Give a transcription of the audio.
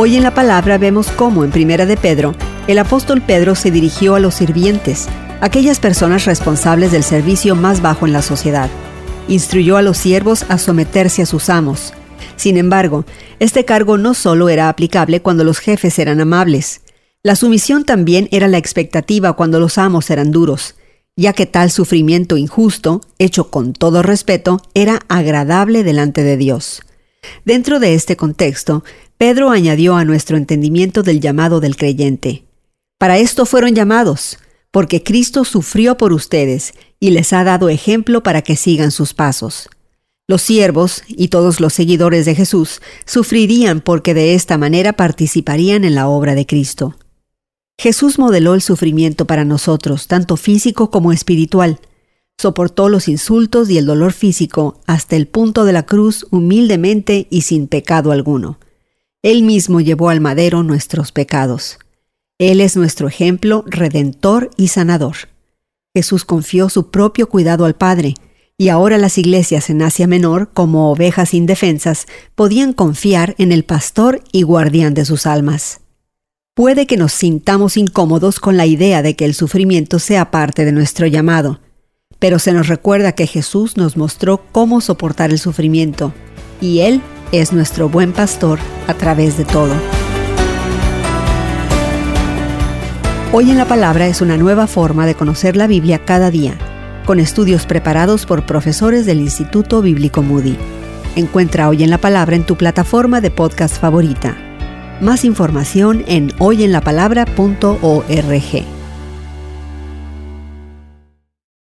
Hoy en la palabra vemos cómo en Primera de Pedro, el apóstol Pedro se dirigió a los sirvientes, aquellas personas responsables del servicio más bajo en la sociedad. Instruyó a los siervos a someterse a sus amos. Sin embargo, este cargo no solo era aplicable cuando los jefes eran amables. La sumisión también era la expectativa cuando los amos eran duros, ya que tal sufrimiento injusto, hecho con todo respeto, era agradable delante de Dios. Dentro de este contexto, Pedro añadió a nuestro entendimiento del llamado del creyente. Para esto fueron llamados, porque Cristo sufrió por ustedes y les ha dado ejemplo para que sigan sus pasos. Los siervos y todos los seguidores de Jesús sufrirían porque de esta manera participarían en la obra de Cristo. Jesús modeló el sufrimiento para nosotros, tanto físico como espiritual. Soportó los insultos y el dolor físico hasta el punto de la cruz humildemente y sin pecado alguno. Él mismo llevó al madero nuestros pecados. Él es nuestro ejemplo redentor y sanador. Jesús confió su propio cuidado al Padre, y ahora las iglesias en Asia Menor, como ovejas indefensas, podían confiar en el pastor y guardián de sus almas. Puede que nos sintamos incómodos con la idea de que el sufrimiento sea parte de nuestro llamado, pero se nos recuerda que Jesús nos mostró cómo soportar el sufrimiento, y Él es nuestro buen pastor a través de todo. Hoy en la Palabra es una nueva forma de conocer la Biblia cada día, con estudios preparados por profesores del Instituto Bíblico Moody. Encuentra Hoy en la Palabra en tu plataforma de podcast favorita. Más información en hoyenlapalabra.org.